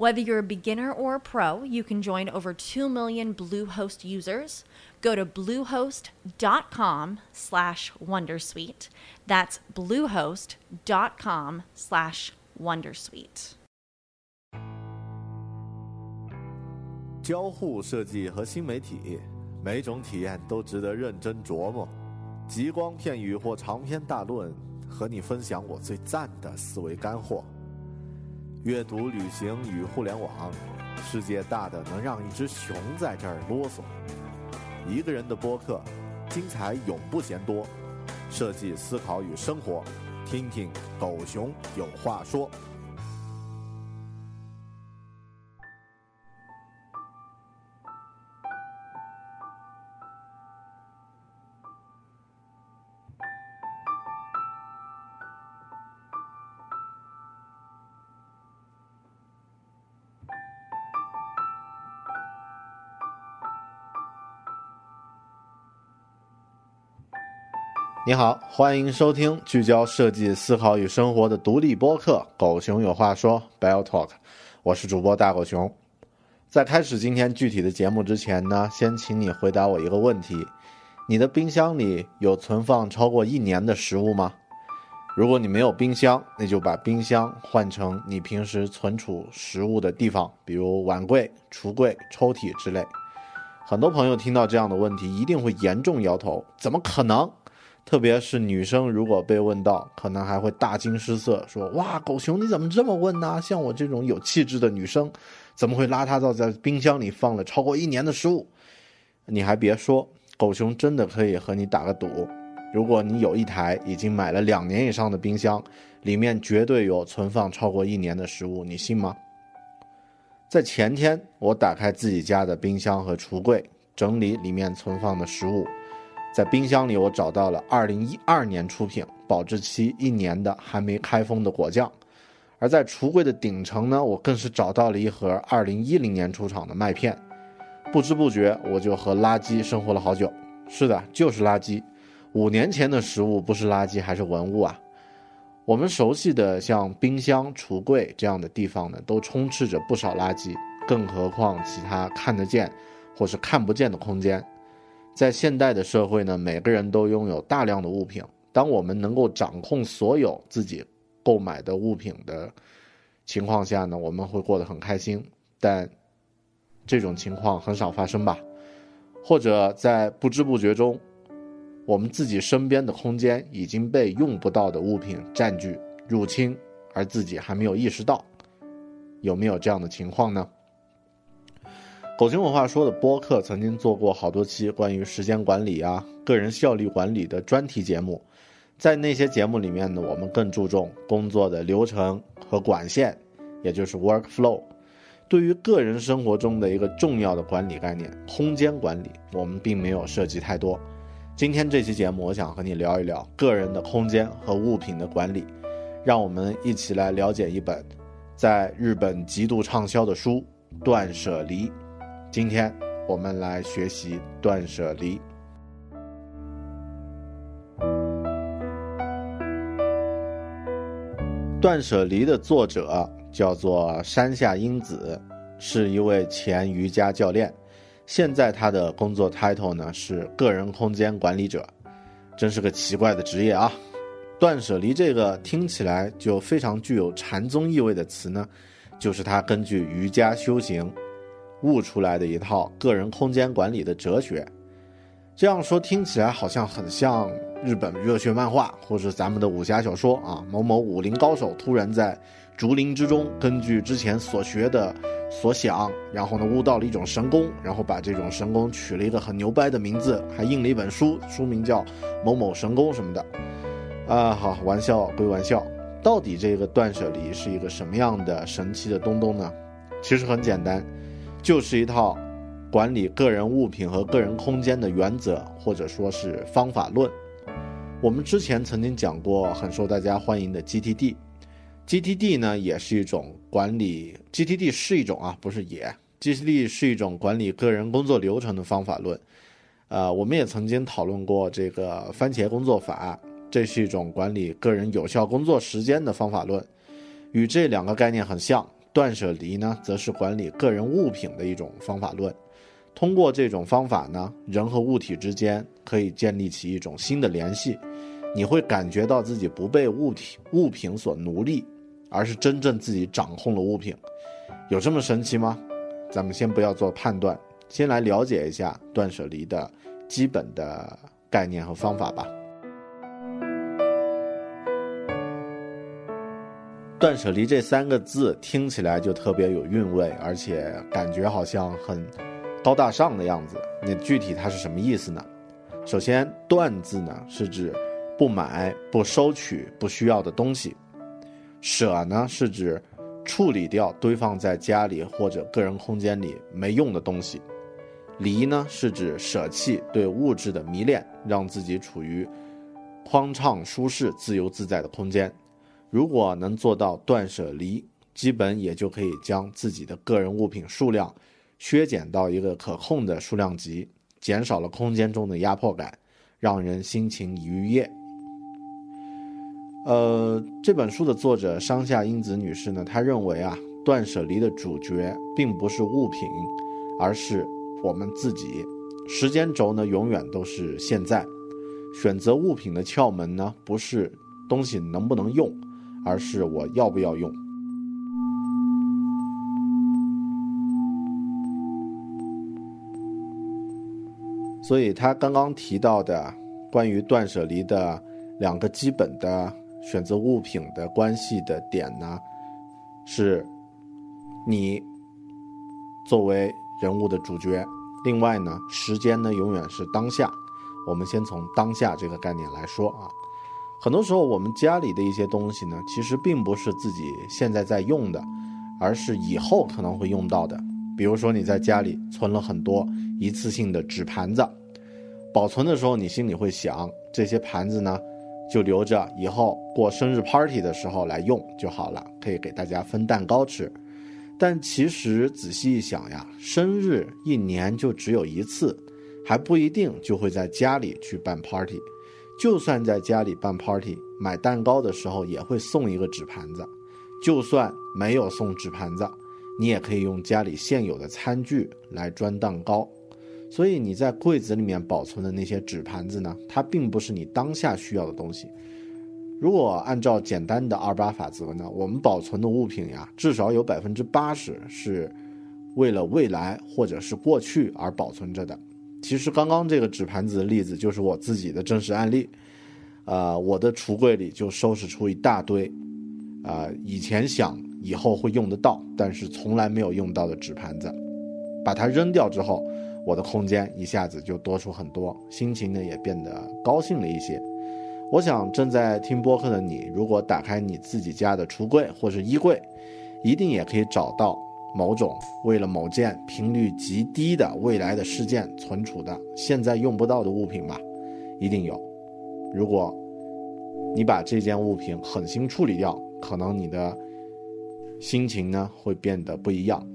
Whether you're a beginner or a pro, you can join over 2 million Bluehost users. Go to bluehost.com slash wondersuite. That's bluehost.com slash wondersuite. 交互设计和新媒体，每种体验都值得认真琢磨。极光片语或长篇大论，和你分享我最赞的思维干货。 阅读、旅行与互联网，世界大的能让一只熊在这儿啰嗦。一个人的播客，精彩永不嫌多。设计、思考与生活，听听狗熊有话说。你好，欢迎收听聚焦设计思考与生活的独立播客《狗熊有话说》（Bell Talk）。我是主播大狗熊。在开始今天具体的节目之前呢，先请你回答我一个问题：你的冰箱里有存放超过一年的食物吗？如果你没有冰箱，那就把冰箱换成你平时存储食物的地方，比如碗柜、橱柜、抽屉之类。很多朋友听到这样的问题，一定会严重摇头：怎么可能？特别是女生，如果被问到，可能还会大惊失色，说：“哇，狗熊你怎么这么问呢？像我这种有气质的女生，怎么会邋遢到在冰箱里放了超过一年的食物？”你还别说，狗熊真的可以和你打个赌，如果你有一台已经买了两年以上的冰箱，里面绝对有存放超过一年的食物，你信吗？在前天，我打开自己家的冰箱和橱柜，整理里面存放的食物。在冰箱里，我找到了2012年出品、保质期一年的还没开封的果酱；而在橱柜的顶层呢，我更是找到了一盒2010年出厂的麦片。不知不觉，我就和垃圾生活了好久。是的，就是垃圾。五年前的食物不是垃圾还是文物啊？我们熟悉的像冰箱、橱柜这样的地方呢，都充斥着不少垃圾，更何况其他看得见或是看不见的空间。在现代的社会呢，每个人都拥有大量的物品。当我们能够掌控所有自己购买的物品的情况下呢，我们会过得很开心。但这种情况很少发生吧？或者在不知不觉中，我们自己身边的空间已经被用不到的物品占据、入侵，而自己还没有意识到，有没有这样的情况呢？狗熊文化说的播客曾经做过好多期关于时间管理啊、个人效率管理的专题节目，在那些节目里面呢，我们更注重工作的流程和管线，也就是 work flow。对于个人生活中的一个重要的管理概念——空间管理，我们并没有涉及太多。今天这期节目，我想和你聊一聊个人的空间和物品的管理，让我们一起来了解一本在日本极度畅销的书《断舍离》。今天我们来学习断舍离。断舍离的作者叫做山下英子，是一位前瑜伽教练。现在他的工作 title 呢是个人空间管理者，真是个奇怪的职业啊！断舍离这个听起来就非常具有禅宗意味的词呢，就是他根据瑜伽修行悟出来的一套个人空间管理的哲学。这样说听起来好像很像。日本热血漫画，或是咱们的武侠小说啊，某某武林高手突然在竹林之中，根据之前所学的所想，然后呢悟到了一种神功，然后把这种神功取了一个很牛掰的名字，还印了一本书，书名叫某某神功什么的。啊，好，玩笑归玩笑，到底这个断舍离是一个什么样的神奇的东东呢？其实很简单，就是一套管理个人物品和个人空间的原则，或者说是方法论。我们之前曾经讲过很受大家欢迎的 GTD，GTD 呢也是一种管理，GTD 是一种啊，不是也，GTD 是一种管理个人工作流程的方法论。呃，我们也曾经讨论过这个番茄工作法，这是一种管理个人有效工作时间的方法论。与这两个概念很像，断舍离呢，则是管理个人物品的一种方法论。通过这种方法呢，人和物体之间可以建立起一种新的联系。你会感觉到自己不被物体物品所奴隶，而是真正自己掌控了物品，有这么神奇吗？咱们先不要做判断，先来了解一下断舍离的基本的概念和方法吧。断舍离这三个字听起来就特别有韵味，而且感觉好像很高大上的样子。那具体它是什么意思呢？首先，断字呢是指。不买、不收取不需要的东西，舍呢是指处理掉堆放在家里或者个人空间里没用的东西，离呢是指舍弃对物质的迷恋，让自己处于宽敞、舒适、自由自在的空间。如果能做到断舍离，基本也就可以将自己的个人物品数量削减到一个可控的数量级，减少了空间中的压迫感，让人心情愉悦。呃，这本书的作者山下英子女士呢，她认为啊，断舍离的主角并不是物品，而是我们自己。时间轴呢，永远都是现在。选择物品的窍门呢，不是东西能不能用，而是我要不要用。所以，他刚刚提到的关于断舍离的两个基本的。选择物品的关系的点呢，是，你作为人物的主角。另外呢，时间呢永远是当下。我们先从当下这个概念来说啊，很多时候我们家里的一些东西呢，其实并不是自己现在在用的，而是以后可能会用到的。比如说你在家里存了很多一次性的纸盘子，保存的时候你心里会想，这些盘子呢。就留着以后过生日 party 的时候来用就好了，可以给大家分蛋糕吃。但其实仔细一想呀，生日一年就只有一次，还不一定就会在家里去办 party。就算在家里办 party，买蛋糕的时候也会送一个纸盘子。就算没有送纸盘子，你也可以用家里现有的餐具来装蛋糕。所以你在柜子里面保存的那些纸盘子呢，它并不是你当下需要的东西。如果按照简单的二八法则呢，我们保存的物品呀，至少有百分之八十是为了未来或者是过去而保存着的。其实刚刚这个纸盘子的例子就是我自己的真实案例。呃，我的橱柜里就收拾出一大堆，啊，以前想以后会用得到，但是从来没有用到的纸盘子，把它扔掉之后。我的空间一下子就多出很多，心情呢也变得高兴了一些。我想正在听播客的你，如果打开你自己家的橱柜或是衣柜，一定也可以找到某种为了某件频率极低的未来的事件存储的现在用不到的物品吧？一定有。如果你把这件物品狠心处理掉，可能你的心情呢会变得不一样。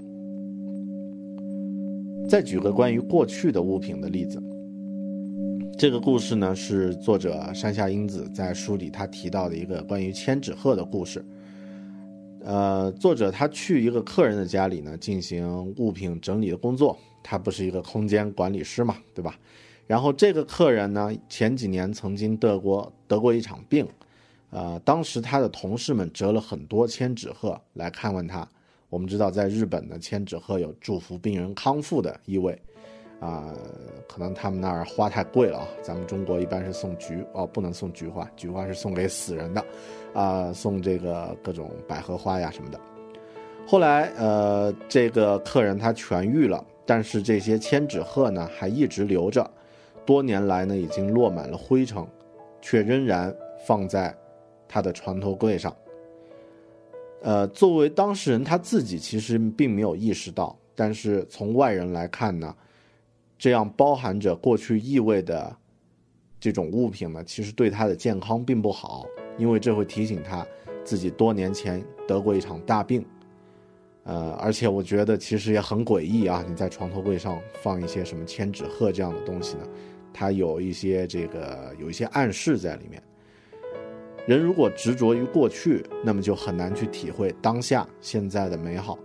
再举个关于过去的物品的例子，这个故事呢是作者山下英子在书里他提到的一个关于千纸鹤的故事。呃，作者他去一个客人的家里呢，进行物品整理的工作。他不是一个空间管理师嘛，对吧？然后这个客人呢，前几年曾经得过得过一场病，呃，当时他的同事们折了很多千纸鹤来看望他。我们知道，在日本呢，千纸鹤有祝福病人康复的意味，啊，可能他们那儿花太贵了啊。咱们中国一般是送菊哦，不能送菊花，菊花是送给死人的。啊，送这个各种百合花呀什么的。后来，呃，这个客人他痊愈了，但是这些千纸鹤呢还一直留着，多年来呢已经落满了灰尘，却仍然放在他的床头柜上。呃，作为当事人他自己其实并没有意识到，但是从外人来看呢，这样包含着过去意味的这种物品呢，其实对他的健康并不好。因为这会提醒他自己多年前得过一场大病，呃，而且我觉得其实也很诡异啊！你在床头柜上放一些什么千纸鹤这样的东西呢？它有一些这个有一些暗示在里面。人如果执着于过去，那么就很难去体会当下现在的美好。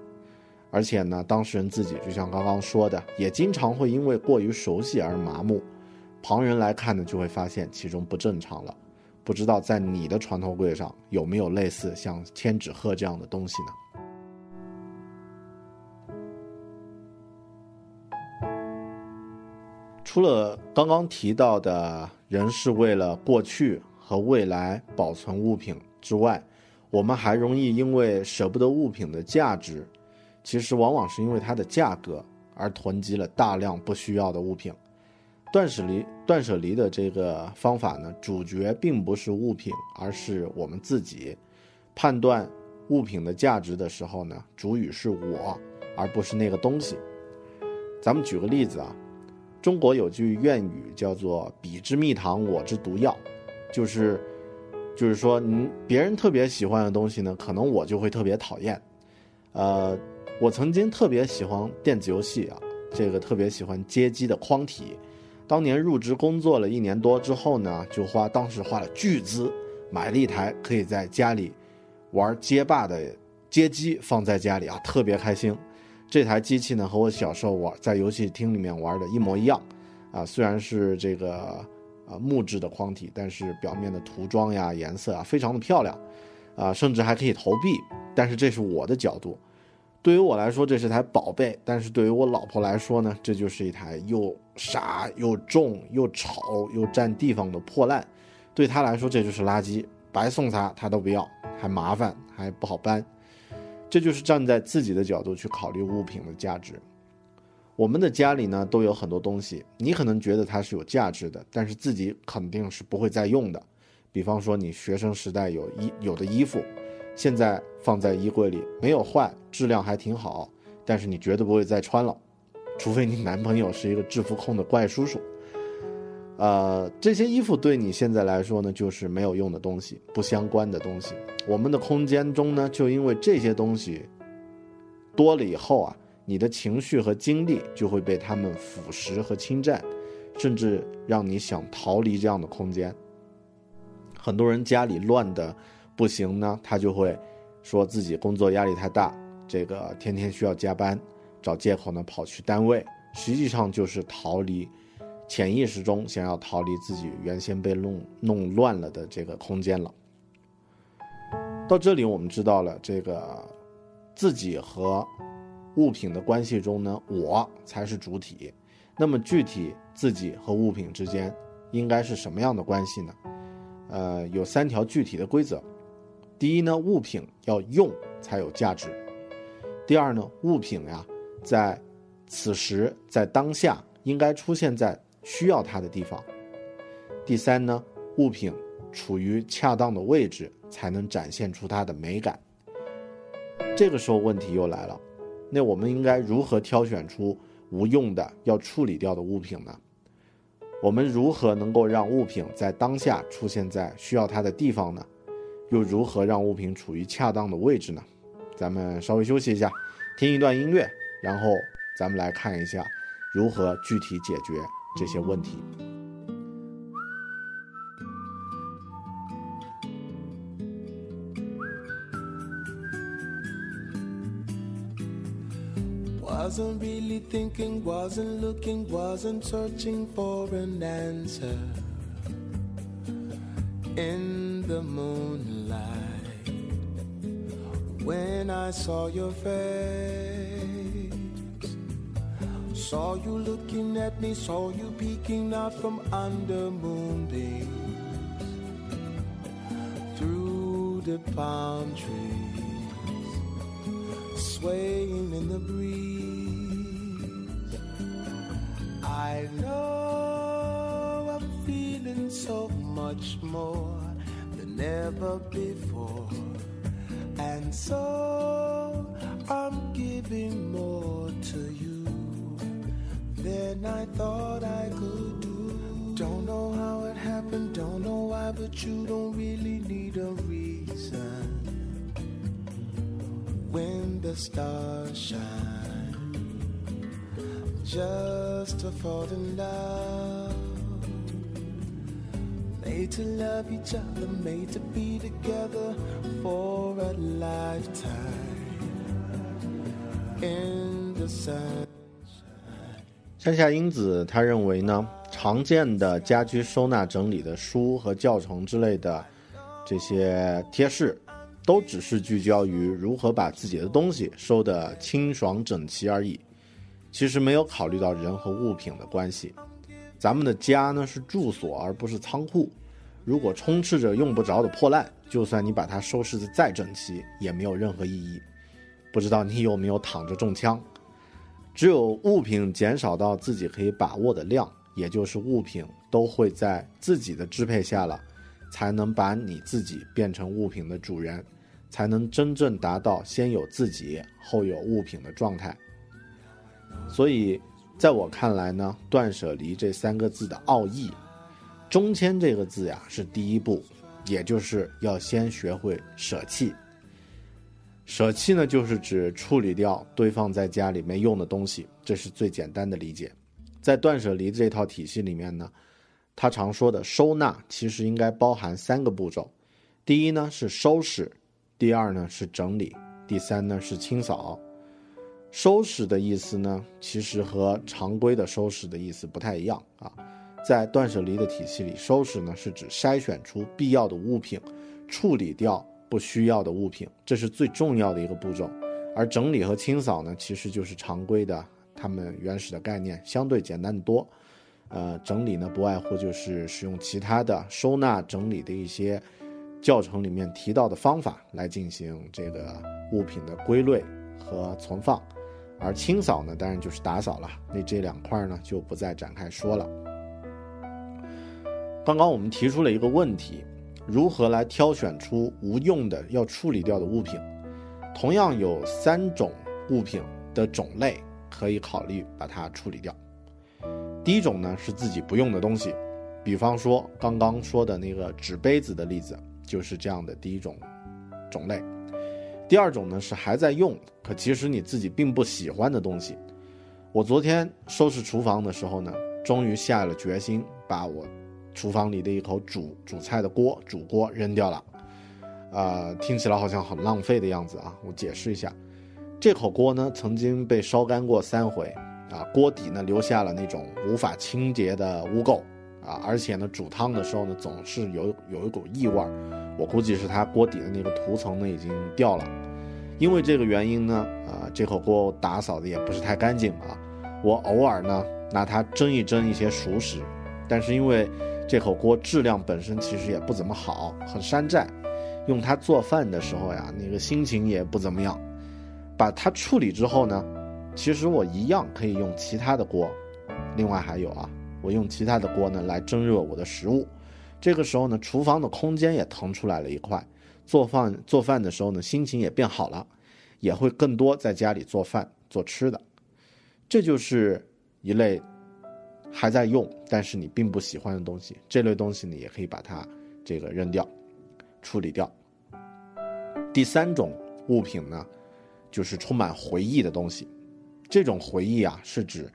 而且呢，当事人自己就像刚刚说的，也经常会因为过于熟悉而麻木，旁人来看呢，就会发现其中不正常了。不知道在你的床头柜上有没有类似像千纸鹤这样的东西呢？除了刚刚提到的人是为了过去和未来保存物品之外，我们还容易因为舍不得物品的价值，其实往往是因为它的价格而囤积了大量不需要的物品。断舍离，断舍离的这个方法呢，主角并不是物品，而是我们自己。判断物品的价值的时候呢，主语是我，而不是那个东西。咱们举个例子啊，中国有句谚语叫做“彼之蜜糖，我之毒药”，就是，就是说，你别人特别喜欢的东西呢，可能我就会特别讨厌。呃，我曾经特别喜欢电子游戏啊，这个特别喜欢街机的框体。当年入职工作了一年多之后呢，就花当时花了巨资买了一台可以在家里玩街霸的街机，放在家里啊，特别开心。这台机器呢和我小时候玩在游戏厅里面玩的一模一样，啊，虽然是这个呃木质的框体，但是表面的涂装呀、颜色啊非常的漂亮，啊，甚至还可以投币。但是这是我的角度。对于我来说，这是台宝贝；但是对于我老婆来说呢，这就是一台又傻又重又丑又占地方的破烂。对她来说，这就是垃圾，白送她她都不要，还麻烦还不好搬。这就是站在自己的角度去考虑物品的价值。我们的家里呢都有很多东西，你可能觉得它是有价值的，但是自己肯定是不会再用的。比方说，你学生时代有衣有的衣服。现在放在衣柜里没有坏，质量还挺好，但是你绝对不会再穿了，除非你男朋友是一个制服控的怪叔叔。呃，这些衣服对你现在来说呢，就是没有用的东西，不相关的东西。我们的空间中呢，就因为这些东西多了以后啊，你的情绪和精力就会被他们腐蚀和侵占，甚至让你想逃离这样的空间。很多人家里乱的。不行呢，他就会说自己工作压力太大，这个天天需要加班，找借口呢跑去单位，实际上就是逃离，潜意识中想要逃离自己原先被弄弄乱了的这个空间了。到这里，我们知道了这个自己和物品的关系中呢，我才是主体。那么具体自己和物品之间应该是什么样的关系呢？呃，有三条具体的规则。第一呢，物品要用才有价值。第二呢，物品呀，在此时在当下应该出现在需要它的地方。第三呢，物品处于恰当的位置，才能展现出它的美感。这个时候问题又来了，那我们应该如何挑选出无用的要处理掉的物品呢？我们如何能够让物品在当下出现在需要它的地方呢？又如何让物品处于恰当的位置呢？咱们稍微休息一下，听一段音乐，然后咱们来看一下如何具体解决这些问题。Wasn't really thinking, wasn't looking, wasn't searching for an answer. In the moonlight, when I saw your face, saw you looking at me, saw you peeking out from under moonbeams through the palm trees, swaying in the breeze. I know I'm feeling so much more than ever before. And so I'm giving more to you than I thought I could do. Don't know how it happened, don't know why, but you don't really need a reason. When the stars shine just to fall in love. To love each other, made to be together for a lifetime. In the sun. 山下英子他认为呢，常见的家居收纳整理的书和教程之类的这些贴士，都只是聚焦于如何把自己的东西收得清爽整齐而已。其实没有考虑到人和物品的关系。咱们的家呢是住所，而不是仓库。如果充斥着用不着的破烂，就算你把它收拾的再整齐，也没有任何意义。不知道你有没有躺着中枪？只有物品减少到自己可以把握的量，也就是物品都会在自己的支配下了，才能把你自己变成物品的主人，才能真正达到先有自己后有物品的状态。所以，在我看来呢，断舍离这三个字的奥义，中间这个字呀是第一步，也就是要先学会舍弃。舍弃呢，就是指处理掉堆放在家里没用的东西，这是最简单的理解。在断舍离这套体系里面呢，他常说的收纳其实应该包含三个步骤：第一呢是收拾，第二呢是整理，第三呢是清扫。收拾的意思呢，其实和常规的收拾的意思不太一样啊。在断舍离的体系里，收拾呢是指筛选出必要的物品，处理掉不需要的物品，这是最重要的一个步骤。而整理和清扫呢，其实就是常规的，他们原始的概念相对简单的多。呃，整理呢不外乎就是使用其他的收纳整理的一些教程里面提到的方法来进行这个物品的归类和存放。而清扫呢，当然就是打扫了。那这两块呢，就不再展开说了。刚刚我们提出了一个问题：如何来挑选出无用的要处理掉的物品？同样有三种物品的种类可以考虑把它处理掉。第一种呢是自己不用的东西，比方说刚刚说的那个纸杯子的例子，就是这样的第一种种类。第二种呢是还在用，可其实你自己并不喜欢的东西。我昨天收拾厨房的时候呢，终于下了决心，把我厨房里的一口煮煮菜的锅煮锅扔掉了。呃，听起来好像很浪费的样子啊。我解释一下，这口锅呢曾经被烧干过三回啊，锅底呢留下了那种无法清洁的污垢啊，而且呢煮汤的时候呢总是有有一股异味儿。我估计是它锅底的那个涂层呢已经掉了，因为这个原因呢，啊，这口锅打扫的也不是太干净啊。我偶尔呢拿它蒸一蒸一些熟食，但是因为这口锅质量本身其实也不怎么好，很山寨，用它做饭的时候呀，那个心情也不怎么样。把它处理之后呢，其实我一样可以用其他的锅，另外还有啊，我用其他的锅呢来蒸热我的食物。这个时候呢，厨房的空间也腾出来了一块，做饭做饭的时候呢，心情也变好了，也会更多在家里做饭做吃的。这就是一类还在用，但是你并不喜欢的东西。这类东西你，也可以把它这个扔掉、处理掉。第三种物品呢，就是充满回忆的东西。这种回忆啊，是指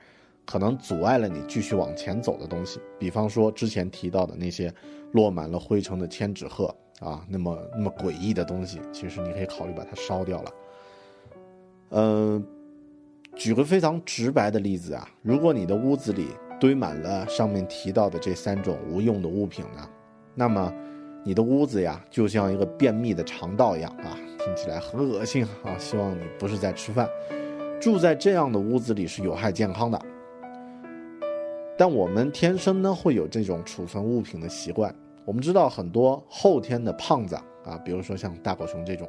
可能阻碍了你继续往前走的东西。比方说之前提到的那些落满了灰尘的千纸鹤啊，那么那么诡异的东西，其实你可以考虑把它烧掉了。嗯，举个非常直白的例子啊，如果你的屋子里堆满了上面提到的这三种无用的物品呢，那么你的屋子呀，就像一个便秘的肠道一样啊，听起来很恶心啊。希望你不是在吃饭。住在这样的屋子里是有害健康的，但我们天生呢会有这种储存物品的习惯。我们知道很多后天的胖子啊，比如说像大狗熊这种，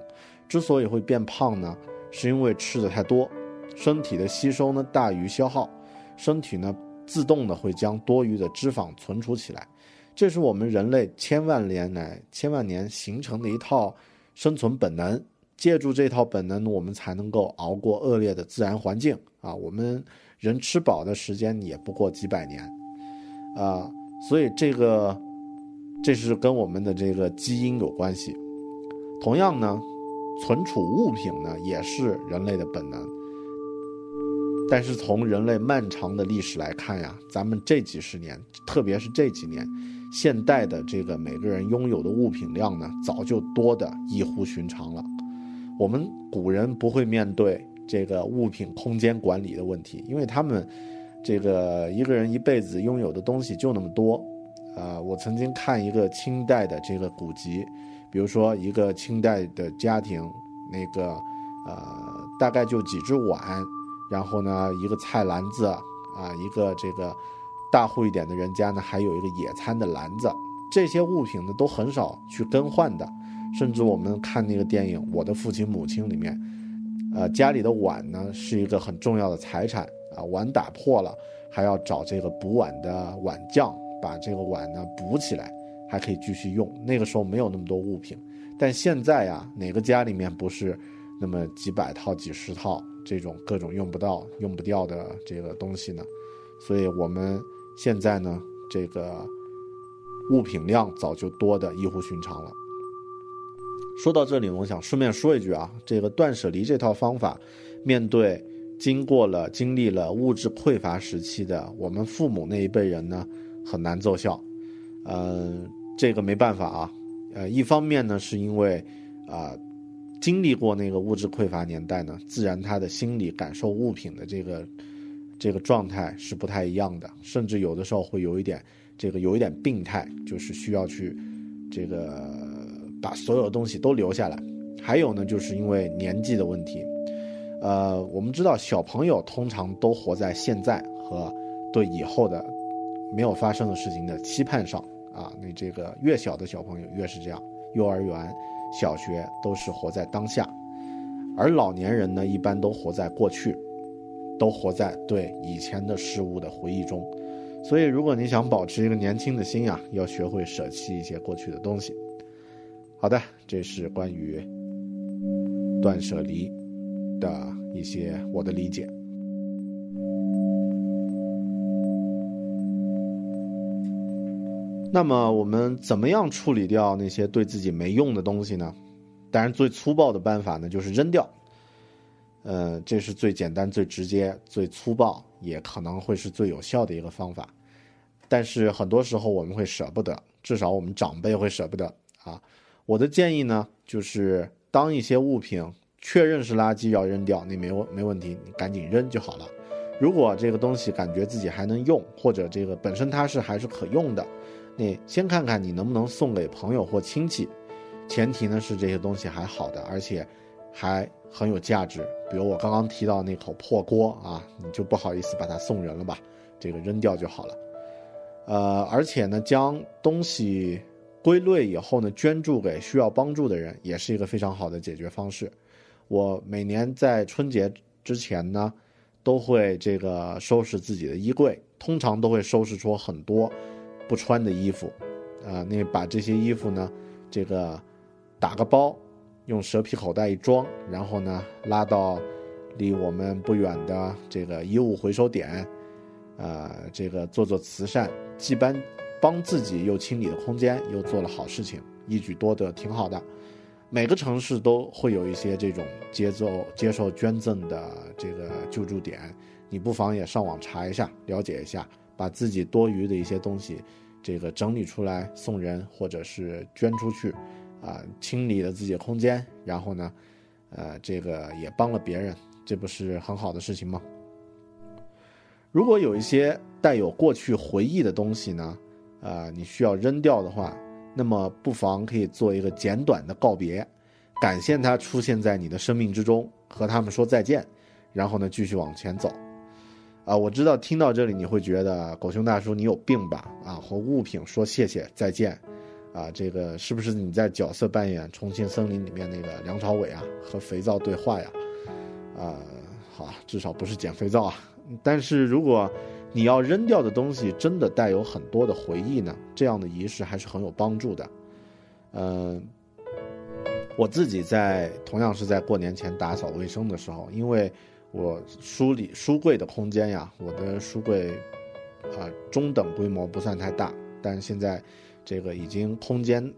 之所以会变胖呢，是因为吃的太多，身体的吸收呢大于消耗，身体呢自动的会将多余的脂肪存储起来，这是我们人类千万年来千万年形成的一套生存本能。借助这套本能，我们才能够熬过恶劣的自然环境啊！我们人吃饱的时间也不过几百年，啊，所以这个这是跟我们的这个基因有关系。同样呢，存储物品呢也是人类的本能。但是从人类漫长的历史来看呀，咱们这几十年，特别是这几年，现代的这个每个人拥有的物品量呢，早就多的异乎寻常了。我们古人不会面对这个物品空间管理的问题，因为他们这个一个人一辈子拥有的东西就那么多。啊，我曾经看一个清代的这个古籍，比如说一个清代的家庭，那个呃大概就几只碗，然后呢一个菜篮子啊，一个这个大户一点的人家呢还有一个野餐的篮子，这些物品呢都很少去更换的。甚至我们看那个电影《我的父亲母亲》里面，呃，家里的碗呢是一个很重要的财产啊，碗打破了还要找这个补碗的碗匠把这个碗呢补起来，还可以继续用。那个时候没有那么多物品，但现在呀，哪个家里面不是那么几百套、几十套这种各种用不到、用不掉的这个东西呢？所以我们现在呢，这个物品量早就多的异乎寻常了。说到这里，我想顺便说一句啊，这个断舍离这套方法，面对经过了、经历了物质匮乏时期的我们父母那一辈人呢，很难奏效。嗯，这个没办法啊。呃，一方面呢，是因为啊，经历过那个物质匮乏年代呢，自然他的心理感受物品的这个这个状态是不太一样的，甚至有的时候会有一点这个有一点病态，就是需要去这个。把所有东西都留下来，还有呢，就是因为年纪的问题。呃，我们知道小朋友通常都活在现在和对以后的没有发生的事情的期盼上啊。那这个越小的小朋友越是这样，幼儿园、小学都是活在当下，而老年人呢，一般都活在过去，都活在对以前的事物的回忆中。所以，如果你想保持一个年轻的心啊，要学会舍弃一些过去的东西。好的，这是关于断舍离的一些我的理解。那么，我们怎么样处理掉那些对自己没用的东西呢？当然，最粗暴的办法呢，就是扔掉。呃，这是最简单、最直接、最粗暴，也可能会是最有效的一个方法。但是，很多时候我们会舍不得，至少我们长辈会舍不得啊。我的建议呢，就是当一些物品确认是垃圾要扔掉，那没问没问题，你赶紧扔就好了。如果这个东西感觉自己还能用，或者这个本身它是还是可用的，你先看看你能不能送给朋友或亲戚。前提呢是这些东西还好的，而且还很有价值。比如我刚刚提到那口破锅啊，你就不好意思把它送人了吧，这个扔掉就好了。呃，而且呢，将东西。归类以后呢，捐助给需要帮助的人也是一个非常好的解决方式。我每年在春节之前呢，都会这个收拾自己的衣柜，通常都会收拾出很多不穿的衣服，啊，那把这些衣服呢，这个打个包，用蛇皮口袋一装，然后呢拉到离我们不远的这个衣物回收点，呃，这个做做慈善，既帮帮自己又清理了空间，又做了好事情，一举多得，挺好的。每个城市都会有一些这种接受接受捐赠的这个救助点，你不妨也上网查一下，了解一下，把自己多余的一些东西，这个整理出来送人或者是捐出去，啊，清理了自己的空间，然后呢，呃，这个也帮了别人，这不是很好的事情吗？如果有一些带有过去回忆的东西呢，呃，你需要扔掉的话。那么不妨可以做一个简短的告别，感谢它出现在你的生命之中，和他们说再见，然后呢继续往前走。啊，我知道听到这里你会觉得狗熊大叔你有病吧？啊，和物品说谢谢再见，啊，这个是不是你在角色扮演《重庆森林》里面那个梁朝伟啊和肥皂对话呀？啊，好，至少不是捡肥皂啊。但是如果你要扔掉的东西真的带有很多的回忆呢？这样的仪式还是很有帮助的。嗯，我自己在同样是在过年前打扫卫生的时候，因为我书里书柜的空间呀，我的书柜啊中等规模不算太大，但现在这个已经空间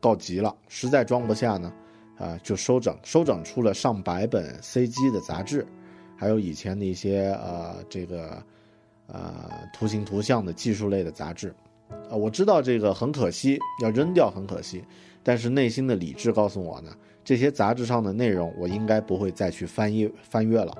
告急了，实在装不下呢，啊就收整，收整出了上百本 CG 的杂志，还有以前的一些呃这个。呃，图形图像的技术类的杂志，啊，我知道这个很可惜，要扔掉很可惜，但是内心的理智告诉我呢，这些杂志上的内容我应该不会再去翻阅翻阅了。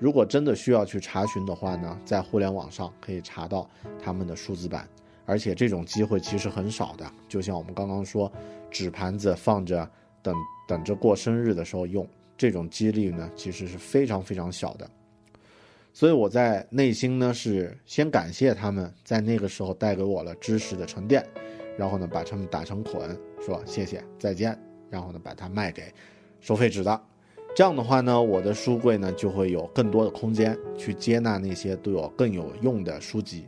如果真的需要去查询的话呢，在互联网上可以查到他们的数字版，而且这种机会其实很少的。就像我们刚刚说，纸盘子放着等等着过生日的时候用，这种几率呢其实是非常非常小的。所以我在内心呢是先感谢他们在那个时候带给我了知识的沉淀，然后呢把他们打成捆，说谢谢再见，然后呢把它卖给收废纸的，这样的话呢我的书柜呢就会有更多的空间去接纳那些对我更有用的书籍，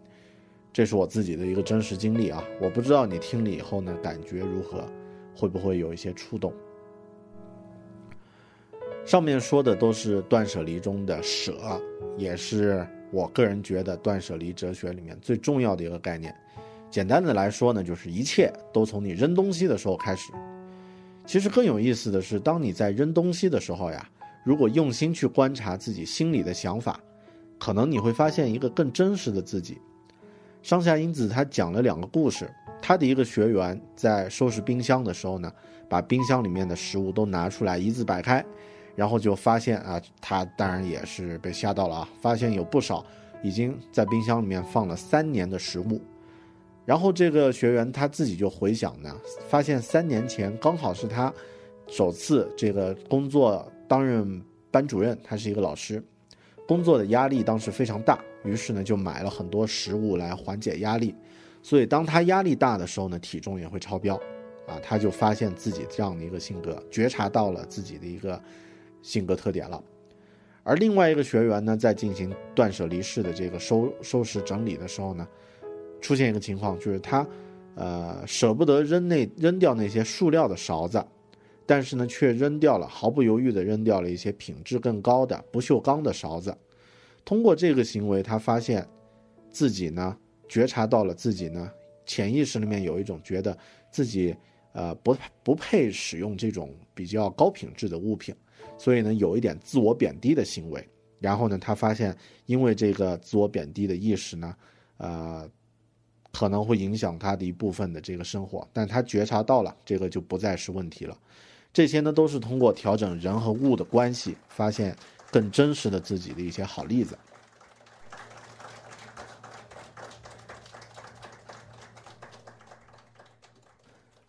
这是我自己的一个真实经历啊，我不知道你听了以后呢感觉如何，会不会有一些触动？上面说的都是断舍离中的舍。也是我个人觉得断舍离哲学里面最重要的一个概念。简单的来说呢，就是一切都从你扔东西的时候开始。其实更有意思的是，当你在扔东西的时候呀，如果用心去观察自己心里的想法，可能你会发现一个更真实的自己。上下英子他讲了两个故事，他的一个学员在收拾冰箱的时候呢，把冰箱里面的食物都拿出来一字摆开。然后就发现啊，他当然也是被吓到了啊！发现有不少已经在冰箱里面放了三年的食物。然后这个学员他自己就回想呢，发现三年前刚好是他首次这个工作担任班主任，他是一个老师，工作的压力当时非常大，于是呢就买了很多食物来缓解压力。所以当他压力大的时候呢，体重也会超标，啊，他就发现自己这样的一个性格，觉察到了自己的一个。性格特点了，而另外一个学员呢，在进行断舍离式的这个收收拾整理的时候呢，出现一个情况，就是他，呃，舍不得扔那扔掉那些塑料的勺子，但是呢，却扔掉了，毫不犹豫地扔掉了一些品质更高的不锈钢的勺子。通过这个行为，他发现自己呢，觉察到了自己呢，潜意识里面有一种觉得自己，呃，不不配使用这种比较高品质的物品。所以呢，有一点自我贬低的行为，然后呢，他发现因为这个自我贬低的意识呢，呃，可能会影响他的一部分的这个生活，但他觉察到了，这个就不再是问题了。这些呢，都是通过调整人和物的关系，发现更真实的自己的一些好例子。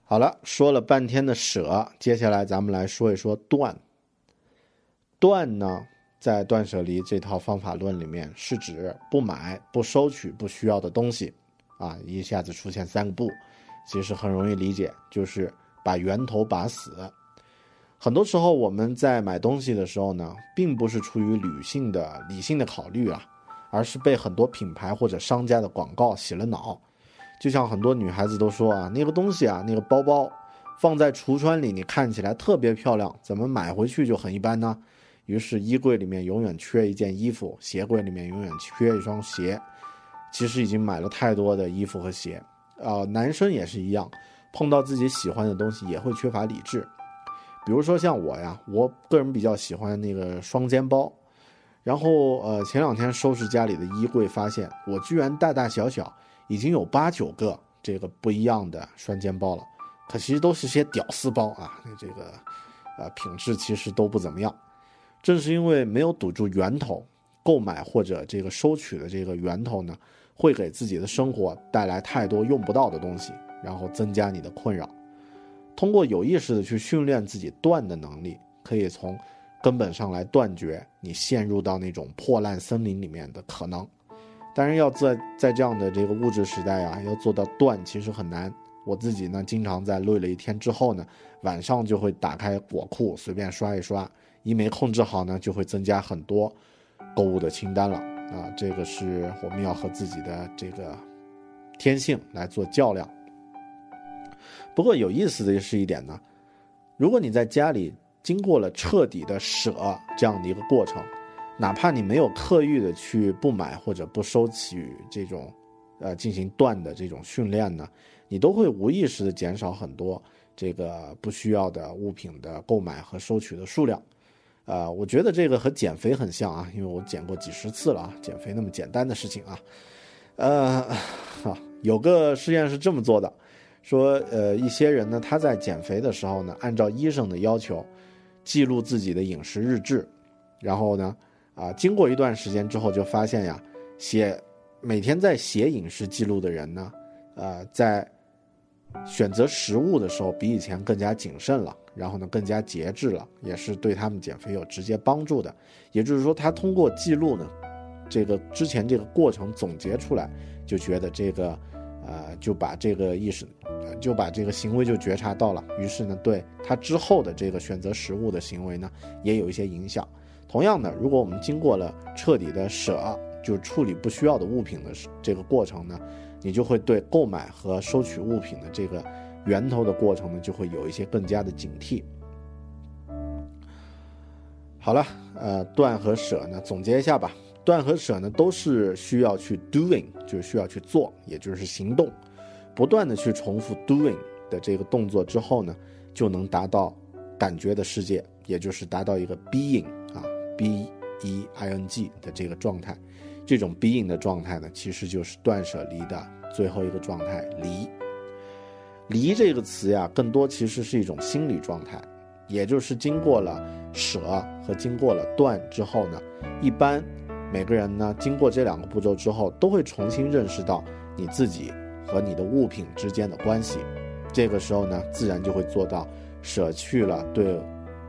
好了，说了半天的舍，接下来咱们来说一说断。断呢，在断舍离这套方法论里面，是指不买、不收取不需要的东西，啊，一下子出现三个不，其实很容易理解，就是把源头把死。很多时候我们在买东西的时候呢，并不是出于理性的理性的考虑啊，而是被很多品牌或者商家的广告洗了脑。就像很多女孩子都说啊，那个东西啊，那个包包，放在橱窗里，你看起来特别漂亮，怎么买回去就很一般呢？于是衣柜里面永远缺一件衣服，鞋柜里面永远缺一双鞋。其实已经买了太多的衣服和鞋，啊、男生也是一样，碰到自己喜欢的东西也会缺乏理智。比如说像我呀，我个人比较喜欢那个双肩包，然后呃前两天收拾家里的衣柜，发现我居然大大小小已经有八九个这个不一样的双肩包了，可其实都是些屌丝包啊，那这个呃品质其实都不怎么样。正是因为没有堵住源头，购买或者这个收取的这个源头呢，会给自己的生活带来太多用不到的东西，然后增加你的困扰。通过有意识的去训练自己断的能力，可以从根本上来断绝你陷入到那种破烂森林里面的可能。当然，要在在这样的这个物质时代啊，要做到断其实很难。我自己呢，经常在累了一天之后呢，晚上就会打开果库随便刷一刷，一没控制好呢，就会增加很多购物的清单了啊。这个是我们要和自己的这个天性来做较量。不过有意思的是一点呢，如果你在家里经过了彻底的舍这样的一个过程，哪怕你没有刻意的去不买或者不收取这种，呃，进行断的这种训练呢，你都会无意识的减少很多这个不需要的物品的购买和收取的数量。呃，我觉得这个和减肥很像啊，因为我减过几十次了啊，减肥那么简单的事情啊，呃，哈，有个实验是这么做的。说，呃，一些人呢，他在减肥的时候呢，按照医生的要求，记录自己的饮食日志，然后呢，啊，经过一段时间之后，就发现呀，写每天在写饮食记录的人呢，呃，在选择食物的时候比以前更加谨慎了，然后呢，更加节制了，也是对他们减肥有直接帮助的。也就是说，他通过记录呢，这个之前这个过程总结出来，就觉得这个。呃，就把这个意识，就把这个行为就觉察到了，于是呢，对他之后的这个选择食物的行为呢，也有一些影响。同样的，如果我们经过了彻底的舍，就处理不需要的物品的这个过程呢，你就会对购买和收取物品的这个源头的过程呢，就会有一些更加的警惕。好了，呃，断和舍呢，总结一下吧。断和舍呢，都是需要去 doing，就是需要去做，也就是行动，不断的去重复 doing 的这个动作之后呢，就能达到感觉的世界，也就是达到一个 being 啊，b e i n g 的这个状态。这种 being 的状态呢，其实就是断舍离的最后一个状态，离。离这个词呀，更多其实是一种心理状态，也就是经过了舍和经过了断之后呢，一般。每个人呢，经过这两个步骤之后，都会重新认识到你自己和你的物品之间的关系。这个时候呢，自然就会做到舍去了对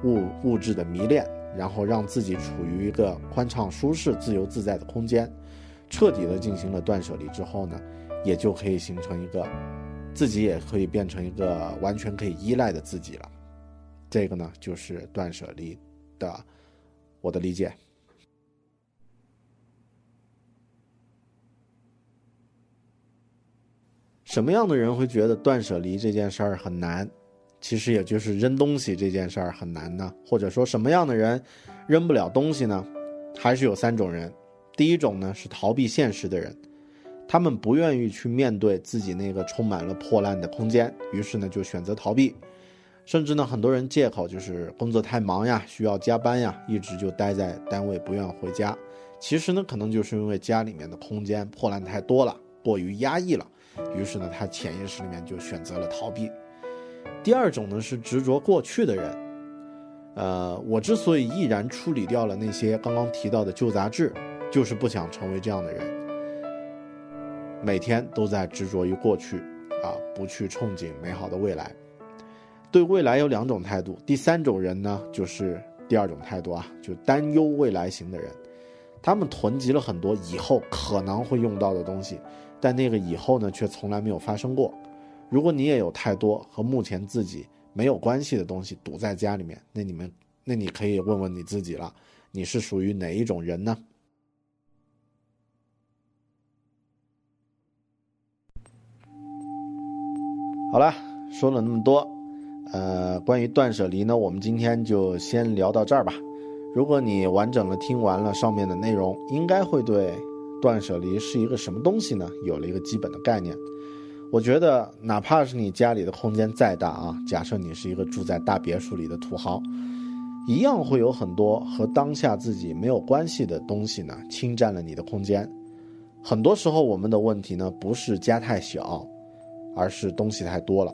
物物质的迷恋，然后让自己处于一个宽敞、舒适、自由自在的空间。彻底的进行了断舍离之后呢，也就可以形成一个自己也可以变成一个完全可以依赖的自己了。这个呢，就是断舍离的我的理解。什么样的人会觉得断舍离这件事儿很难？其实也就是扔东西这件事儿很难呢。或者说什么样的人扔不了东西呢？还是有三种人。第一种呢是逃避现实的人，他们不愿意去面对自己那个充满了破烂的空间，于是呢就选择逃避。甚至呢很多人借口就是工作太忙呀，需要加班呀，一直就待在单位不愿回家。其实呢可能就是因为家里面的空间破烂太多了，过于压抑了。于是呢，他潜意识里面就选择了逃避。第二种呢是执着过去的人，呃，我之所以毅然处理掉了那些刚刚提到的旧杂志，就是不想成为这样的人，每天都在执着于过去，啊，不去憧憬美好的未来。对未来有两种态度，第三种人呢就是第二种态度啊，就担忧未来型的人，他们囤积了很多以后可能会用到的东西。但那个以后呢，却从来没有发生过。如果你也有太多和目前自己没有关系的东西堵在家里面，那你们，那你可以问问你自己了，你是属于哪一种人呢？好了，说了那么多，呃，关于断舍离呢，我们今天就先聊到这儿吧。如果你完整的听完了上面的内容，应该会对断舍离是一个什么东西呢，有了一个基本的概念。我觉得，哪怕是你家里的空间再大啊，假设你是一个住在大别墅里的土豪，一样会有很多和当下自己没有关系的东西呢，侵占了你的空间。很多时候，我们的问题呢，不是家太小，而是东西太多了。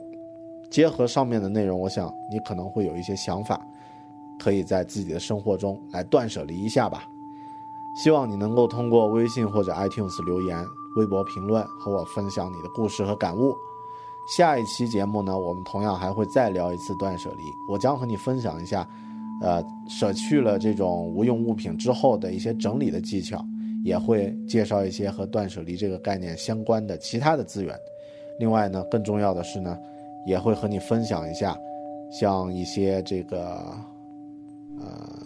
结合上面的内容，我想你可能会有一些想法，可以在自己的生活中来断舍离一下吧。希望你能够通过微信或者 iTunes 留言。微博评论和我分享你的故事和感悟。下一期节目呢，我们同样还会再聊一次断舍离。我将和你分享一下，呃，舍去了这种无用物品之后的一些整理的技巧，也会介绍一些和断舍离这个概念相关的其他的资源。另外呢，更重要的是呢，也会和你分享一下，像一些这个，呃，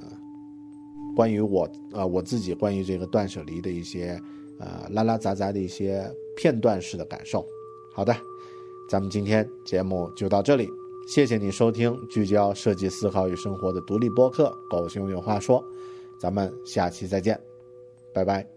关于我呃我自己关于这个断舍离的一些。呃，拉拉杂杂的一些片段式的感受。好的，咱们今天节目就到这里，谢谢你收听聚焦设计思考与生活的独立播客《狗熊有话说》，咱们下期再见，拜拜。